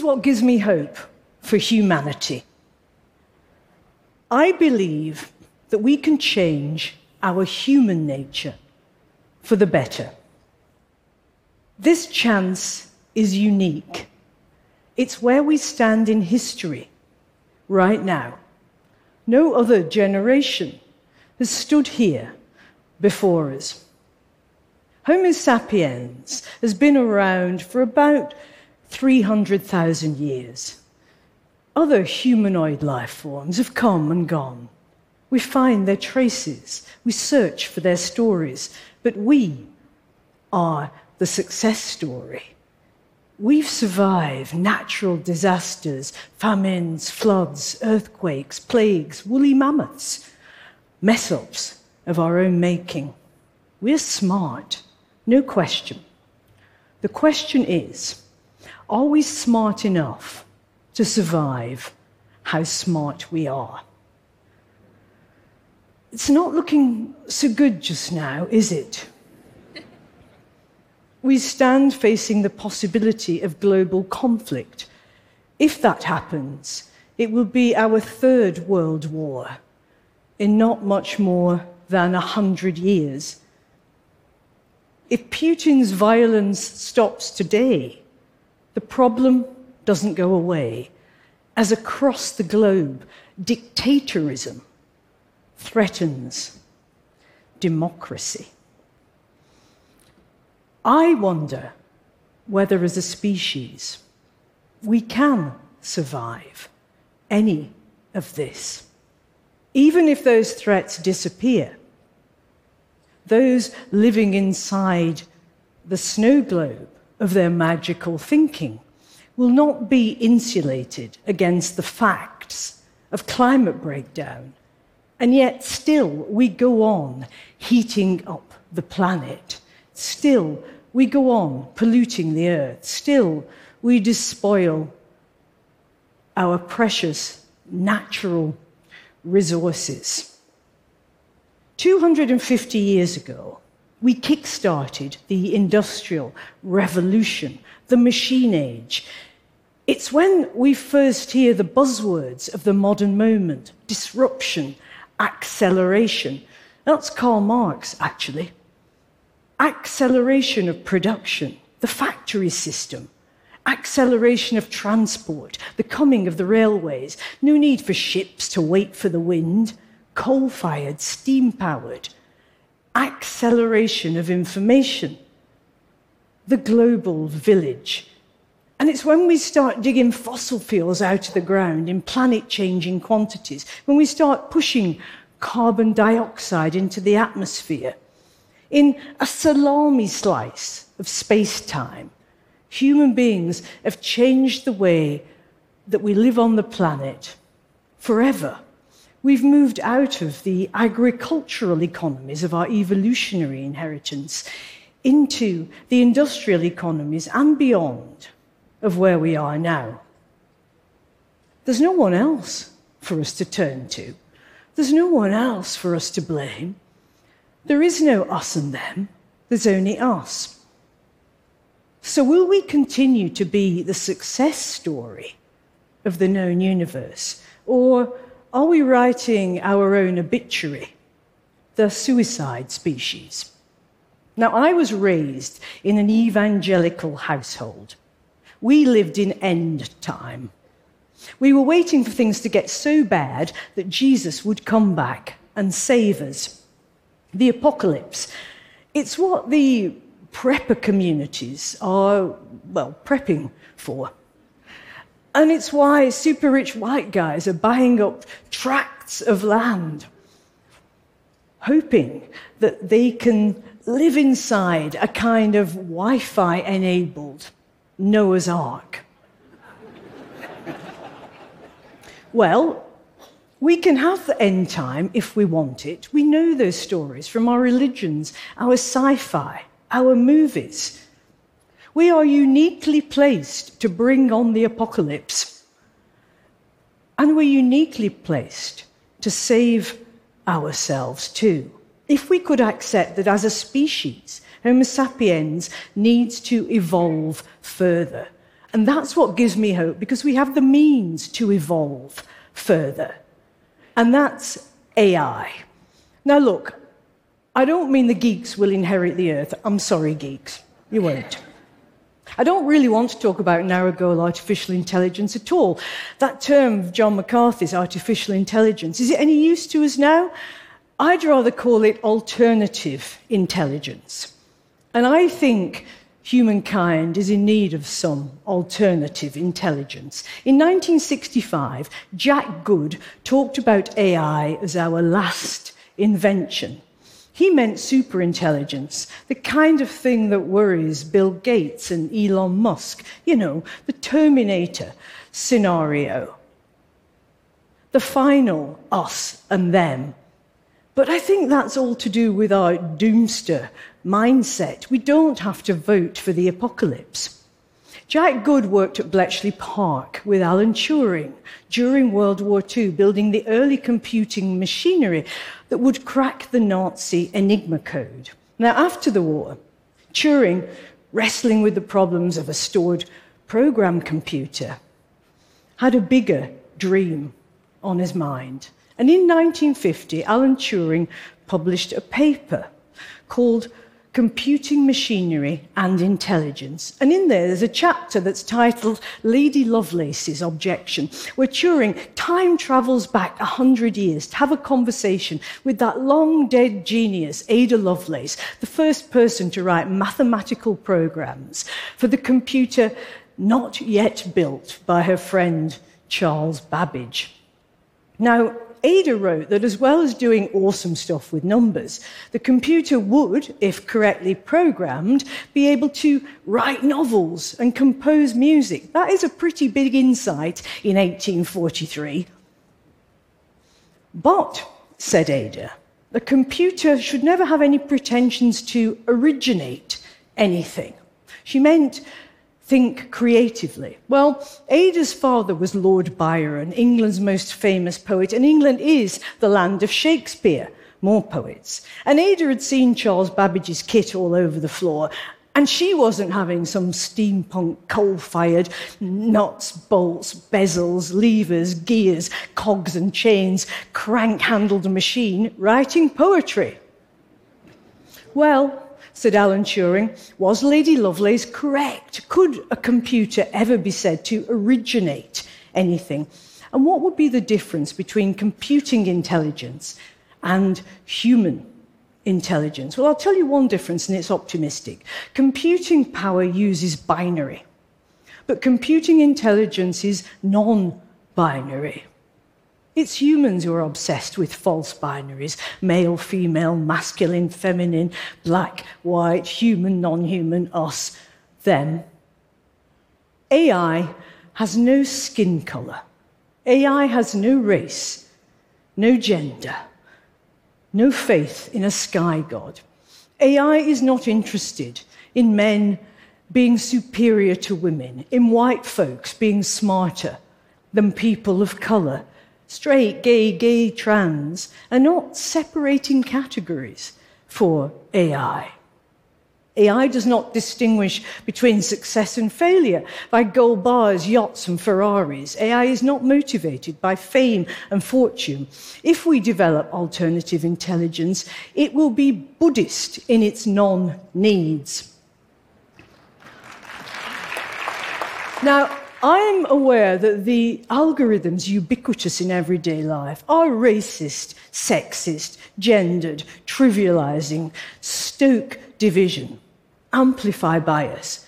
Here's what gives me hope for humanity I believe that we can change our human nature for the better. This chance is unique. It's where we stand in history right now. No other generation has stood here before us. Homo sapiens has been around for about 300,000 years. Other humanoid life forms have come and gone. We find their traces, we search for their stories, but we are the success story. We've survived natural disasters, famines, floods, earthquakes, plagues, woolly mammoths, mess ups of our own making. We're smart, no question. The question is are we smart enough to survive how smart we are? It's not looking so good just now, is it? We stand facing the possibility of global conflict. If that happens, it will be our third world war in not much more than a hundred years. If Putin's violence stops today, the problem doesn't go away, as across the globe, dictatorism threatens democracy. I wonder whether, as a species, we can survive any of this. Even if those threats disappear, those living inside the snow globe of their magical thinking will not be insulated against the facts of climate breakdown and yet, still, we go on heating up the planet. Still, we go on polluting the earth. Still, we despoil our precious natural resources. 250 years ago, we kick-started the Industrial Revolution, the machine age. It's when we first hear the buzzwords of the modern moment disruption, acceleration. That's Karl Marx, actually. Acceleration of production, the factory system, acceleration of transport, the coming of the railways, no need for ships to wait for the wind, coal fired, steam powered, acceleration of information, the global village. And it's when we start digging fossil fuels out of the ground in planet changing quantities, when we start pushing carbon dioxide into the atmosphere, in a salami slice of space time, human beings have changed the way that we live on the planet forever. We've moved out of the agricultural economies of our evolutionary inheritance into the industrial economies and beyond of where we are now. There's no one else for us to turn to. There's no one else for us to blame. There is no us and them, there's only us. So, will we continue to be the success story of the known universe? Or are we writing our own obituary, the suicide species? Now, I was raised in an evangelical household. We lived in end time. We were waiting for things to get so bad that Jesus would come back and save us. The apocalypse. It's what the prepper communities are, well, prepping for. And it's why super rich white guys are buying up tracts of land, hoping that they can live inside a kind of Wi Fi enabled Noah's Ark. well, we can have the end time if we want it. We know those stories from our religions, our sci fi, our movies. We are uniquely placed to bring on the apocalypse. And we're uniquely placed to save ourselves too. If we could accept that as a species, Homo sapiens needs to evolve further And that's what gives me hope because we have the means to evolve further. And that's AI. Now, look, I don't mean the geeks will inherit the earth. I'm sorry, geeks. You won't. I don't really want to talk about narrow goal artificial intelligence at all. That term, John McCarthy's artificial intelligence, is it any use to us now? I'd rather call it alternative intelligence. And I think humankind is in need of some alternative intelligence. In 1965, Jack Good talked about AI as our last invention. He meant superintelligence, the kind of thing that worries Bill Gates and Elon Musk, you know, the Terminator scenario. The final us and them. But I think that's all to do with our doomster mindset. We don't have to vote for the apocalypse. Jack Good worked at Bletchley Park with Alan Turing during World War II, building the early computing machinery that would crack the Nazi Enigma code. Now, after the war, Turing, wrestling with the problems of a stored program computer, had a bigger dream on his mind. And in 1950, Alan Turing published a paper called Computing Machinery and Intelligence. And in there, there's a chapter that's titled Lady Lovelace's Objection, where Turing time travels back 100 years to have a conversation with that long dead genius, Ada Lovelace, the first person to write mathematical programs for the computer not yet built by her friend Charles Babbage. Now, Ada wrote that as well as doing awesome stuff with numbers, the computer would, if correctly programmed, be able to write novels and compose music. That is a pretty big insight in 1843. But, said Ada, the computer should never have any pretensions to originate anything. She meant think creatively? Well, Ada's father was Lord Byron, England's most famous poet, and England is the land of Shakespeare, more poets. And Ada had seen Charles Babbage's kit all over the floor, and she wasn't having some steampunk coal fired nuts, bolts, bezels, levers, gears, cogs, and chains, crank handled machine writing poetry. Well, said Alan Turing, was Lady Lovelace correct? Could a computer ever be said to originate anything? And what would be the difference between computing intelligence and human intelligence? Well, I'll tell you one difference, and it's optimistic. Computing power uses binary, but computing intelligence is non binary. It's humans who are obsessed with false binaries male, female, masculine, feminine, black, white, human, non human, us, them. AI has no skin color. AI has no race, no gender, no faith in a sky god. AI is not interested in men being superior to women, in white folks being smarter than people of color straight, gay, gay, trans are not separating categories for AI. AI does not distinguish between success and failure by gold bars, yachts, and Ferraris. AI is not motivated by fame and fortune. If we develop alternative intelligence, it will be Buddhist in its non needs. Now, I'm aware that the algorithms ubiquitous in everyday life are racist, sexist, gendered, trivializing, stoke division, amplify bias.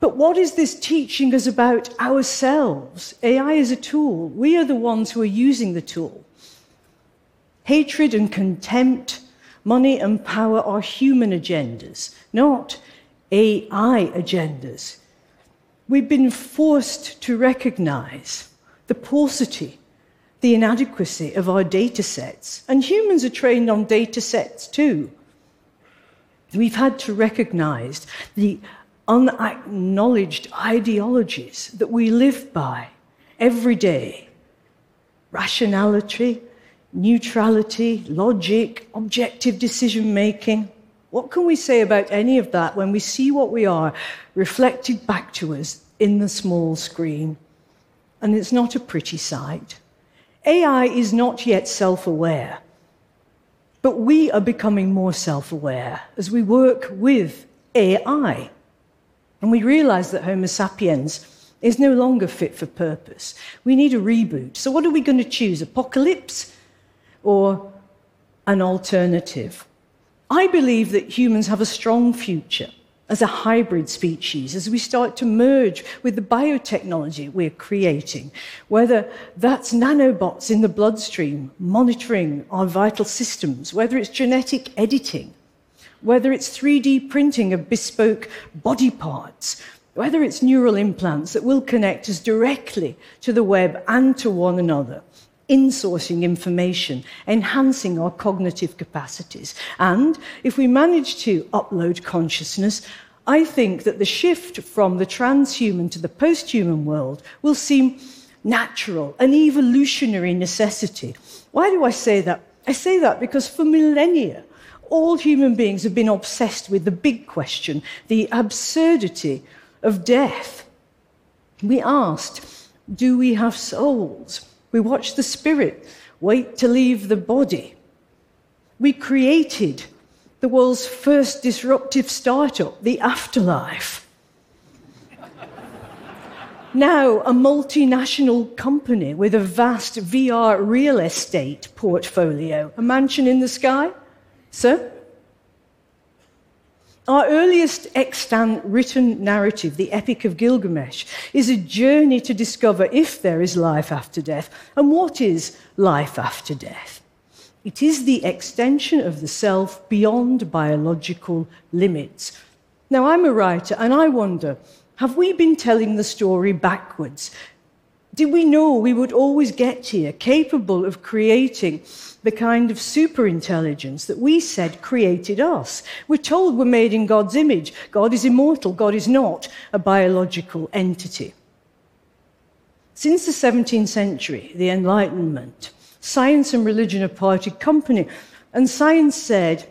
But what is this teaching us about ourselves? AI is a tool. We are the ones who are using the tool. Hatred and contempt, money and power are human agendas, not AI agendas. We've been forced to recognize the paucity, the inadequacy of our data sets. And humans are trained on data sets too. We've had to recognize the unacknowledged ideologies that we live by every day rationality, neutrality, logic, objective decision making. What can we say about any of that when we see what we are reflected back to us in the small screen, and it's not a pretty sight. AI is not yet self aware, but we are becoming more self aware as we work with AI. And we realize that Homo sapiens is no longer fit for purpose. We need a reboot. So, what are we going to choose? Apocalypse or an alternative? I believe that humans have a strong future as a hybrid species as we start to merge with the biotechnology we're creating, whether that's nanobots in the bloodstream monitoring our vital systems, whether it's genetic editing, whether it's 3D printing of bespoke body parts, whether it's neural implants that will connect us directly to the web and to one another, insourcing information, enhancing our cognitive capacities. And if we manage to upload consciousness, I think that the shift from the transhuman to the posthuman world will seem natural, an evolutionary necessity. Why do I say that? I say that because for millennia, all human beings have been obsessed with the big question, the absurdity of death. We asked, Do we have souls? We watch the spirit wait to leave the body. We created the world's first disruptive startup, the afterlife. now, a multinational company with a vast VR real estate portfolio, a mansion in the sky. Sir? Our earliest extant written narrative, the Epic of Gilgamesh, is a journey to discover if there is life after death and what is life after death. It is the extension of the self beyond biological limits. Now, I'm a writer and I wonder have we been telling the story backwards? Did we know we would always get here, capable of creating the kind of superintelligence that we said created us? We're told we're made in God's image. God is immortal, God is not a biological entity. Since the 17th century, the Enlightenment, science and religion have parted company. And science said,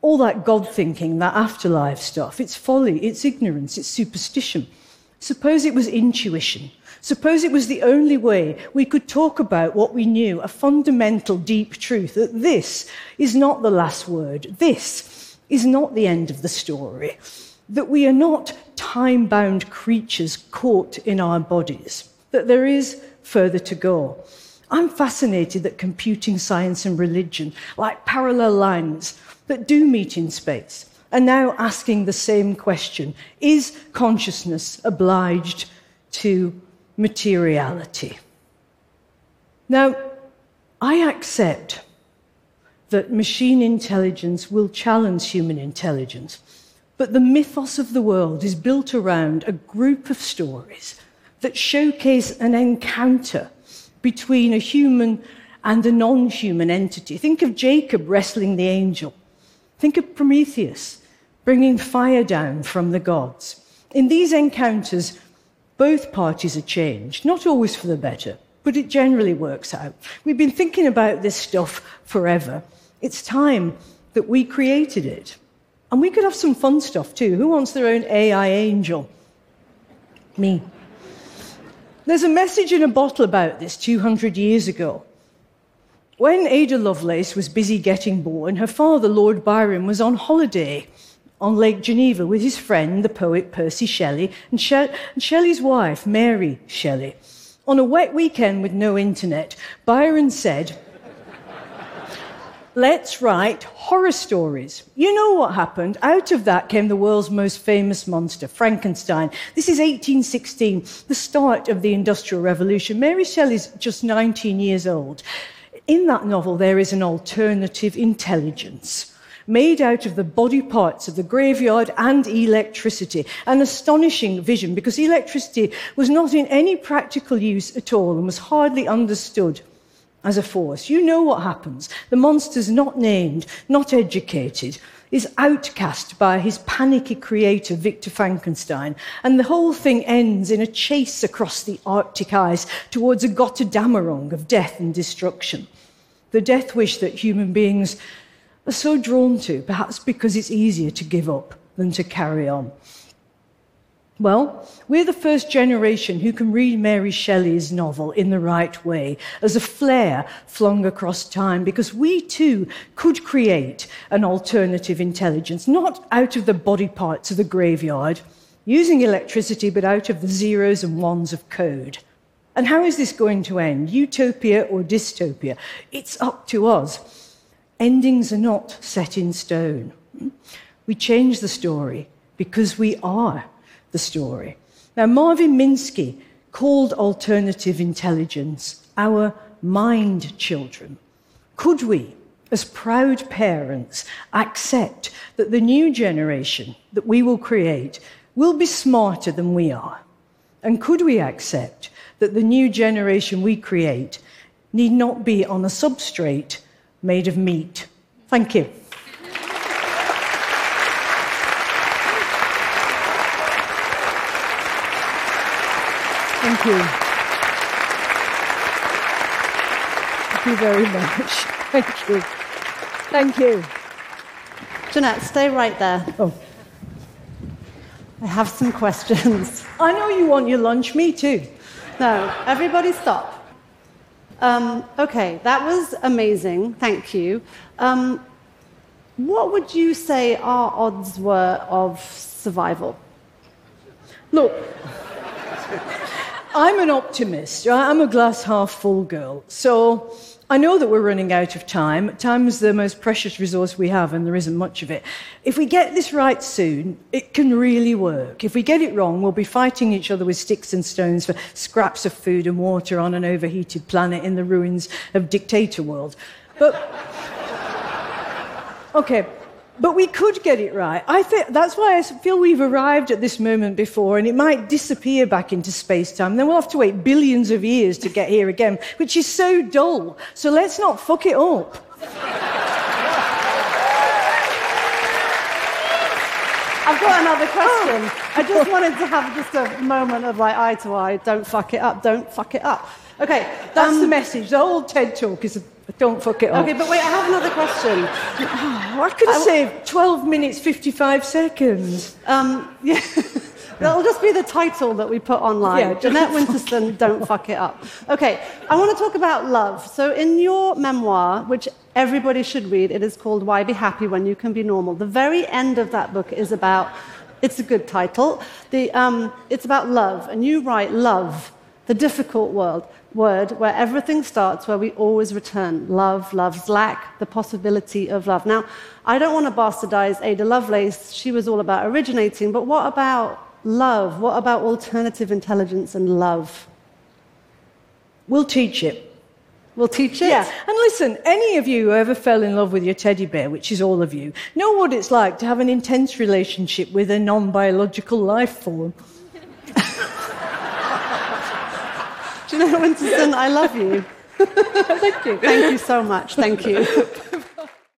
all that God thinking, that afterlife stuff, it's folly, it's ignorance, it's superstition. Suppose it was intuition. Suppose it was the only way we could talk about what we knew, a fundamental deep truth that this is not the last word, this is not the end of the story, that we are not time bound creatures caught in our bodies, that there is further to go. I'm fascinated that computing science and religion, like parallel lines that do meet in space, are now asking the same question. Is consciousness obliged to materiality. Now, I accept that machine intelligence will challenge human intelligence, but the mythos of the world is built around a group of stories that showcase an encounter between a human and a non human entity. Think of Jacob wrestling the angel. Think of Prometheus bringing fire down from the gods. In these encounters, both parties are changed, not always for the better, but it generally works out. We've been thinking about this stuff forever. It's time that we created it. And we could have some fun stuff too. Who wants their own AI angel? Me. There's a message in a bottle about this 200 years ago. When Ada Lovelace was busy getting born, her father, Lord Byron, was on holiday on Lake Geneva with his friend, the poet Percy Shelley, and, she- and Shelley's wife, Mary Shelley. On a wet weekend with no internet, Byron said, Let's write horror stories. You know what happened? Out of that came the world's most famous monster, Frankenstein. This is 1816, the start of the Industrial Revolution. Mary Shelley's just 19 years old. In that novel, there is an alternative intelligence made out of the body parts of the graveyard and electricity. An astonishing vision because electricity was not in any practical use at all and was hardly understood as a force. You know what happens. The monster's not named, not educated, is outcast by his panicky creator, Victor Frankenstein, and the whole thing ends in a chase across the Arctic ice towards a Gotterdammerung of death and destruction. The death wish that human beings are so drawn to, perhaps because it's easier to give up than to carry on. Well, we're the first generation who can read Mary Shelley's novel in the right way, as a flare flung across time, because we too could create an alternative intelligence, not out of the body parts of the graveyard, using electricity, but out of the zeros and ones of code. And how is this going to end? Utopia or dystopia? It's up to us. Endings are not set in stone. We change the story because we are the story. Now, Marvin Minsky called alternative intelligence our mind children. Could we, as proud parents, accept that the new generation that we will create will be smarter than we are? And could we accept that the new generation we create need not be on a substrate made of meat? Thank you. Thank you. Thank you very much. Thank you. Thank you. Jeanette, stay right there. Oh. I have some questions. I know you want your lunch, me too. No, everybody stop. Um, okay, that was amazing. Thank you. Um, what would you say our odds were of survival? Look, I'm an optimist. I'm a glass half full girl. So I know that we're running out of time. Time is the most precious resource we have, and there isn't much of it. If we get this right soon, it can really work. If we get it wrong, we'll be fighting each other with sticks and stones for scraps of food and water on an overheated planet in the ruins of dictator world. But. Okay, but we could get it right. I think that's why I feel we've arrived at this moment before, and it might disappear back into space time. Then we'll have to wait billions of years to get here again, which is so dull. So let's not fuck it up. I've got another question. I just wanted to have just a moment of like eye to eye. Don't fuck it up. Don't fuck it up. Okay, that's um, the message. The whole TED talk is don't fuck it up. Okay, but wait, I have another question. Oh, I could have saved 12 minutes, 55 seconds. Um, yeah. That'll just be the title that we put online. Yeah, Jeanette Winterson, Don't Fuck It Up. Okay, I want to talk about love. So, in your memoir, which everybody should read, it is called Why Be Happy When You Can Be Normal. The very end of that book is about, it's a good title, the, um, it's about love. And you write love, the difficult world word where everything starts, where we always return love, love's lack, the possibility of love. Now, I don't want to bastardize Ada Lovelace. She was all about originating, but what about love? What about alternative intelligence and love? We'll teach it. We'll teach it? Yeah. And listen, any of you who ever fell in love with your teddy bear, which is all of you, know what it's like to have an intense relationship with a non biological life form. Winterson, I love you. Thank you. Thank you so much. Thank you.